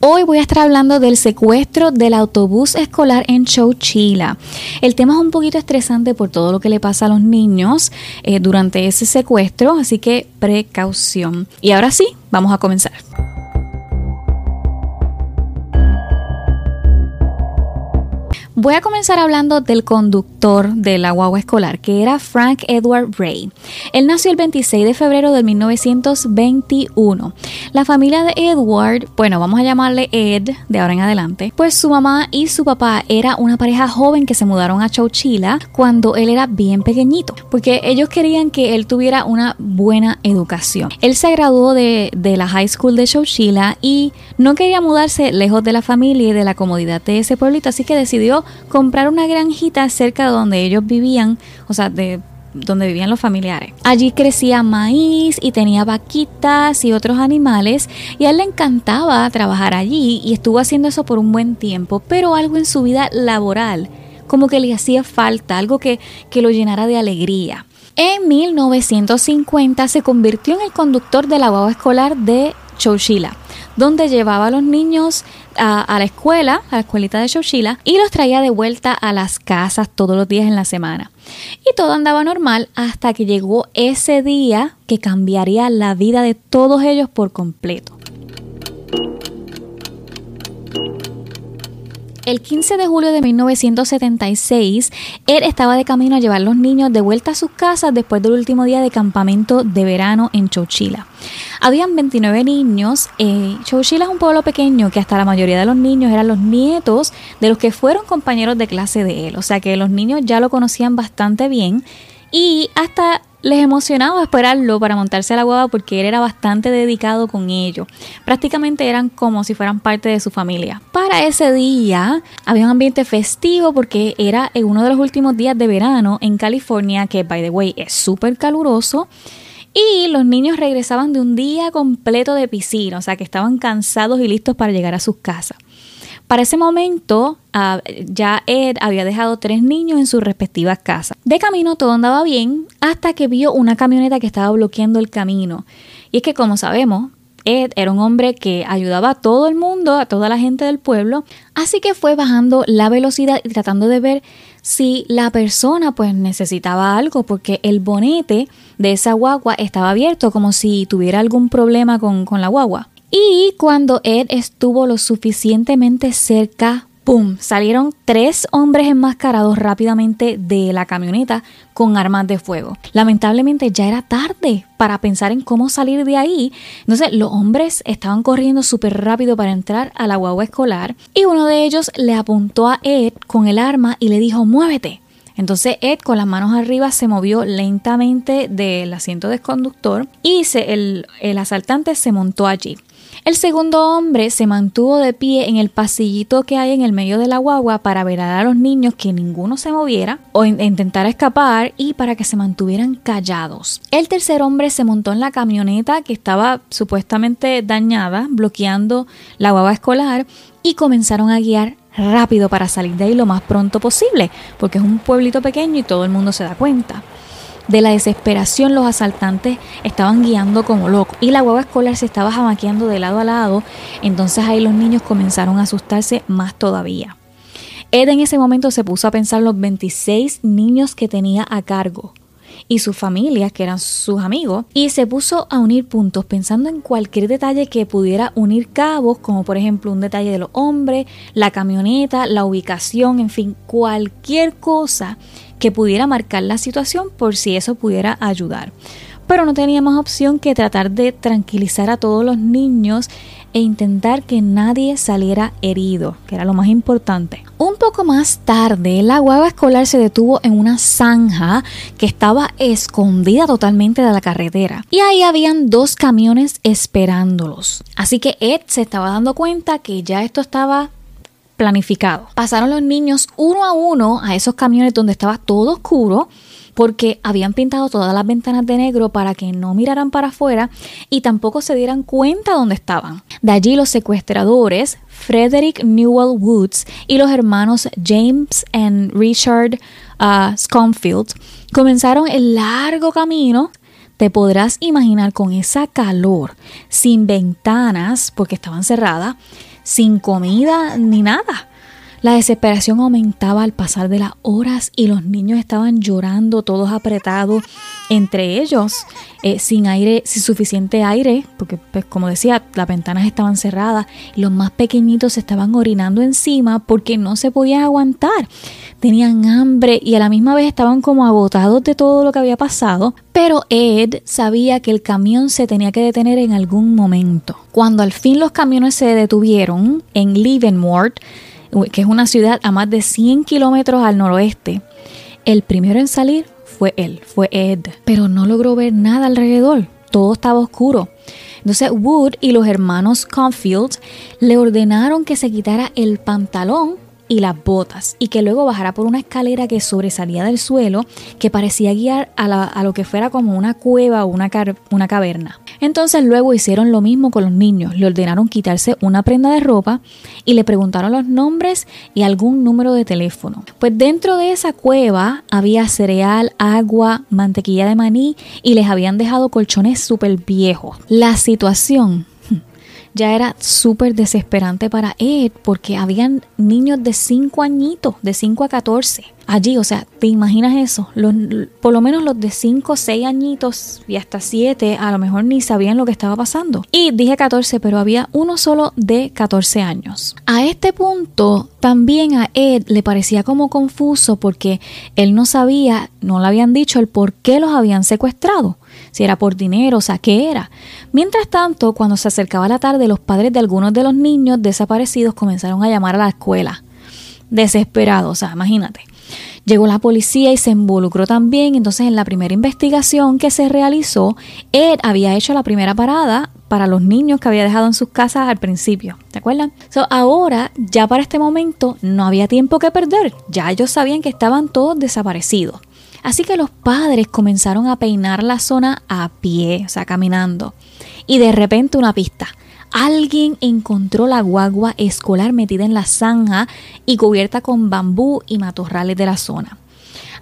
Hoy voy a estar hablando del secuestro del autobús escolar en Chowchilla. El tema es un poquito estresante por todo lo que le pasa a los niños eh, durante ese secuestro, así que precaución. Y ahora sí, vamos a comenzar. Voy a comenzar hablando del conductor de la guagua escolar, que era Frank Edward Ray. Él nació el 26 de febrero de 1921. La familia de Edward, bueno, vamos a llamarle Ed de ahora en adelante, pues su mamá y su papá era una pareja joven que se mudaron a Chowchilla cuando él era bien pequeñito, porque ellos querían que él tuviera una buena educación. Él se graduó de, de la high school de Chowchilla y no quería mudarse lejos de la familia y de la comodidad de ese pueblito, así que decidió comprar una granjita cerca de donde ellos vivían, o sea, de donde vivían los familiares. Allí crecía maíz y tenía vaquitas y otros animales y a él le encantaba trabajar allí y estuvo haciendo eso por un buen tiempo, pero algo en su vida laboral como que le hacía falta, algo que, que lo llenara de alegría. En 1950 se convirtió en el conductor de la guagua escolar de Chowchilla donde llevaba a los niños a, la escuela, a la escuelita de Shoshila, y los traía de vuelta a las casas todos los días en la semana. Y todo andaba normal hasta que llegó ese día que cambiaría la vida de todos ellos por completo. El 15 de julio de 1976, él estaba de camino a llevar a los niños de vuelta a sus casas después del último día de campamento de verano en Chowchilla. Habían 29 niños. Eh, es un pueblo pequeño que hasta la mayoría de los niños eran los nietos de los que fueron compañeros de clase de él. O sea que los niños ya lo conocían bastante bien y hasta les emocionaba esperarlo para montarse a la guagua porque él era bastante dedicado con ellos. Prácticamente eran como si fueran parte de su familia. Para ese día había un ambiente festivo porque era uno de los últimos días de verano en California, que by the way es súper caluroso. Y los niños regresaban de un día completo de piscina, o sea que estaban cansados y listos para llegar a sus casas. Para ese momento, ah, ya Ed había dejado tres niños en sus respectivas casas. De camino todo andaba bien hasta que vio una camioneta que estaba bloqueando el camino. Y es que, como sabemos, Ed era un hombre que ayudaba a todo el mundo, a toda la gente del pueblo, así que fue bajando la velocidad y tratando de ver si la persona pues necesitaba algo, porque el bonete de esa guagua estaba abierto como si tuviera algún problema con, con la guagua. Y cuando Ed estuvo lo suficientemente cerca, ¡pum! Salieron tres hombres enmascarados rápidamente de la camioneta con armas de fuego. Lamentablemente ya era tarde para pensar en cómo salir de ahí. Entonces los hombres estaban corriendo súper rápido para entrar a la guagua escolar y uno de ellos le apuntó a Ed con el arma y le dijo muévete. Entonces Ed con las manos arriba se movió lentamente del asiento del conductor y el, el asaltante se montó allí. El segundo hombre se mantuvo de pie en el pasillito que hay en el medio de la guagua para velar a los niños que ninguno se moviera o intentara escapar y para que se mantuvieran callados. El tercer hombre se montó en la camioneta que estaba supuestamente dañada, bloqueando la guagua escolar y comenzaron a guiar rápido para salir de ahí lo más pronto posible, porque es un pueblito pequeño y todo el mundo se da cuenta. De la desesperación los asaltantes estaban guiando como locos y la guagua escolar se estaba jamaqueando de lado a lado, entonces ahí los niños comenzaron a asustarse más todavía. Ed en ese momento se puso a pensar los 26 niños que tenía a cargo y sus familias, que eran sus amigos, y se puso a unir puntos pensando en cualquier detalle que pudiera unir cabos, como por ejemplo un detalle de los hombres, la camioneta, la ubicación, en fin, cualquier cosa que pudiera marcar la situación por si eso pudiera ayudar. Pero no teníamos opción que tratar de tranquilizar a todos los niños e intentar que nadie saliera herido, que era lo más importante. Un poco más tarde, la guagua escolar se detuvo en una zanja que estaba escondida totalmente de la carretera. Y ahí habían dos camiones esperándolos. Así que Ed se estaba dando cuenta que ya esto estaba planificado. Pasaron los niños uno a uno a esos camiones donde estaba todo oscuro porque habían pintado todas las ventanas de negro para que no miraran para afuera y tampoco se dieran cuenta dónde estaban. De allí los secuestradores, Frederick Newell Woods y los hermanos James y Richard uh, comenzaron el largo camino te podrás imaginar con esa calor, sin ventanas, porque estaban cerradas, sin comida ni nada. La desesperación aumentaba al pasar de las horas y los niños estaban llorando, todos apretados entre ellos, eh, sin aire, sin suficiente aire, porque pues, como decía, las ventanas estaban cerradas y los más pequeñitos se estaban orinando encima porque no se podían aguantar. Tenían hambre y a la misma vez estaban como agotados de todo lo que había pasado, pero Ed sabía que el camión se tenía que detener en algún momento. Cuando al fin los camiones se detuvieron en Leavenworth, que es una ciudad a más de 100 kilómetros al noroeste. El primero en salir fue él, fue Ed, pero no logró ver nada alrededor, todo estaba oscuro. Entonces Wood y los hermanos Confield le ordenaron que se quitara el pantalón y las botas y que luego bajara por una escalera que sobresalía del suelo que parecía guiar a, lo que fuera como una cueva o una, una caverna. Entonces luego hicieron lo mismo con los niños, le ordenaron quitarse una prenda de ropa y le preguntaron los nombres y algún número de teléfono. Pues dentro de esa cueva había cereal, agua, mantequilla de maní y les habían dejado colchones súper viejos. La situación ya era súper desesperante para Ed porque habían niños de 5 añitos, de 5 a 14 allí. O sea, ¿te imaginas eso? Los, por lo menos los de 5, 6 añitos y hasta 7 a lo mejor ni sabían lo que estaba pasando. Y dije 14, pero había uno solo de 14 años. A este punto también a Ed le parecía como confuso porque él no sabía, no le habían dicho el por qué los habían secuestrado si era por dinero, o sea, qué era. Mientras tanto, cuando se acercaba la tarde, los padres de algunos de los niños desaparecidos comenzaron a llamar a la escuela. Desesperados, o sea, imagínate. Llegó la policía y se involucró también. Entonces, en la primera investigación que se realizó, Ed había hecho la primera parada para los niños que había dejado en sus casas al principio. ¿Te acuerdan? ahora, ya para este momento, no había tiempo que perder. Ya ellos sabían que estaban todos desaparecidos. Así que los padres comenzaron a peinar la zona a pie, o sea, caminando. Y de repente una pista. Alguien encontró la guagua escolar metida en la zanja y cubierta con bambú y matorrales de la zona.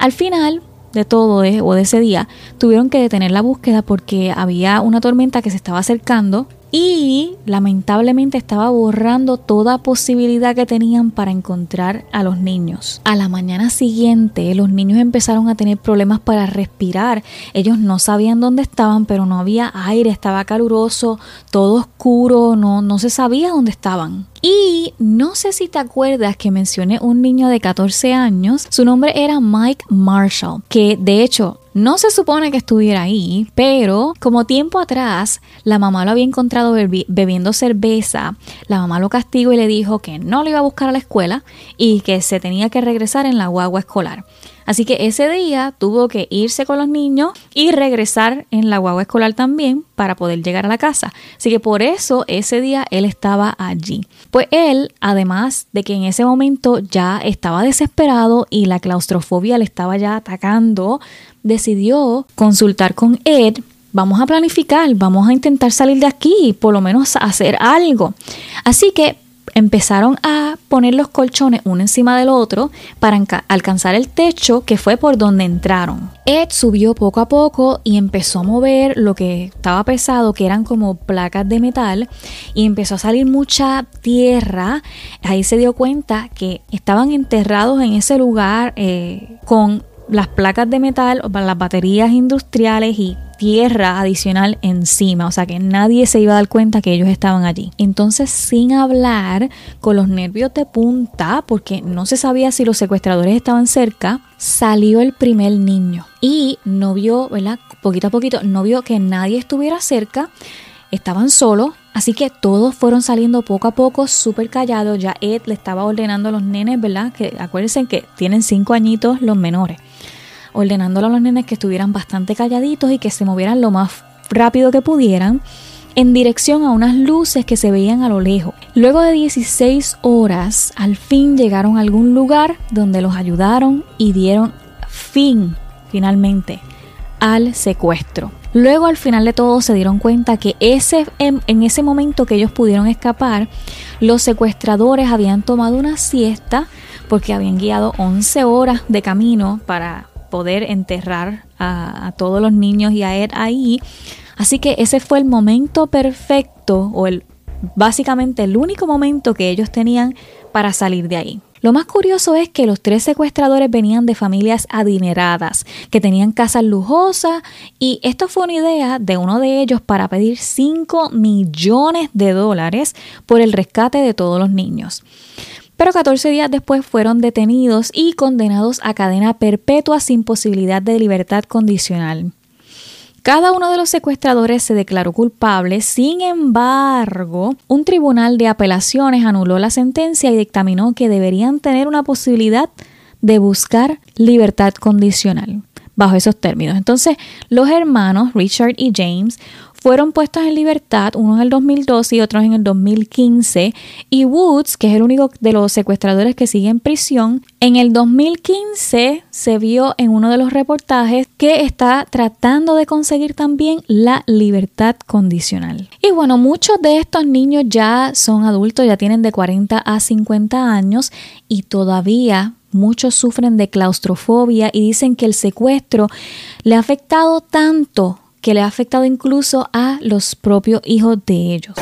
Al final de todo eh, o de ese día, tuvieron que detener la búsqueda porque había una tormenta que se estaba acercando y lamentablemente estaba borrando toda posibilidad que tenían para encontrar a los niños. A la mañana siguiente los niños empezaron a tener problemas para respirar. Ellos no sabían dónde estaban, pero no había aire, estaba caluroso, todo oscuro, no, no se sabía dónde estaban. Y no sé si te acuerdas que mencioné un niño de 14 años, su nombre era Mike Marshall, que de hecho no se supone que estuviera ahí, pero como tiempo atrás la mamá lo había encontrado bebiendo cerveza, la mamá lo castigó y le dijo que no lo iba a buscar a la escuela y que se tenía que regresar en la guagua escolar. Así que ese día tuvo que irse con los niños y regresar en la guagua escolar también para poder llegar a la casa. Así que por eso ese día él estaba allí. Pues él, además de que en ese momento ya estaba desesperado y la claustrofobia le estaba ya atacando, decidió consultar con Ed vamos a planificar, vamos a intentar salir de aquí, por lo menos hacer algo. Así que empezaron a poner los colchones uno encima del otro para alcanzar el techo que fue por donde entraron. Ed subió poco a poco y empezó a mover lo que estaba pesado, que eran como placas de metal, y empezó a salir mucha tierra. Ahí se dio cuenta que estaban enterrados en ese lugar eh, con las placas de metal, las baterías industriales y tierra adicional encima, o sea que nadie se iba a dar cuenta que ellos estaban allí. Entonces, sin hablar, con los nervios de punta, porque no se sabía si los secuestradores estaban cerca, salió el primer niño y no vio, ¿verdad? Poquito a poquito, no vio que nadie estuviera cerca, estaban solos, Así que todos fueron saliendo poco a poco, súper callados. Ya Ed le estaba ordenando a los nenes, ¿verdad? Que acuérdense que tienen cinco añitos los menores ordenándole a los nenes que estuvieran bastante calladitos y que se movieran lo más rápido que pudieran en dirección a unas luces que se veían a lo lejos. Luego de 16 horas, al fin llegaron a algún lugar donde los ayudaron y dieron fin, finalmente, al secuestro. Luego al final de todo se dieron cuenta que ese, en, en, ese momento que ellos pudieron escapar, los secuestradores habían tomado una siesta porque habían guiado 11 horas de camino para poder enterrar a, todos los niños y a él ahí. Así que ese fue el momento perfecto o el básicamente el único momento que ellos tenían para salir de ahí. Lo más curioso es que los tres secuestradores venían de familias adineradas, que tenían casas lujosas, y esto fue una idea de uno de ellos para pedir 5 millones de dólares por el rescate de todos los niños. Pero 14 días después fueron detenidos y condenados a cadena perpetua sin posibilidad de libertad condicional. Cada uno de los secuestradores se declaró culpable, sin embargo, un tribunal de apelaciones anuló la sentencia y dictaminó que deberían tener una posibilidad de buscar libertad condicional bajo esos términos. Entonces, los hermanos Richard y James fueron puestos en libertad, uno en el 2012 y otro en el 2015, y Woods, que es el único de los secuestradores que sigue en prisión, en el 2015 se vio en uno de los reportajes que está tratando de conseguir también la libertad condicional. Y bueno, muchos de estos niños ya son adultos, ya tienen de 40 a 50 años y todavía muchos sufren de claustrofobia y dicen que el secuestro le ha afectado tanto que le ha afectado incluso a los propios hijos de ellos.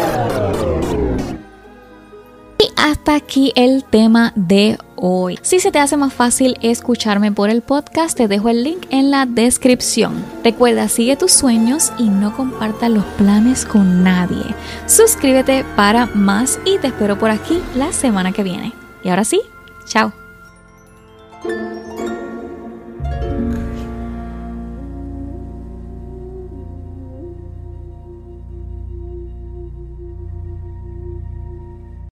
Y hasta aquí el tema de hoy. Si se te hace más fácil escucharme por el podcast, te dejo el link en la descripción. Recuerda, sigue tus sueños y no compartas los planes con nadie. Suscríbete para más y te espero por aquí la semana que viene. Y ahora sí, chao.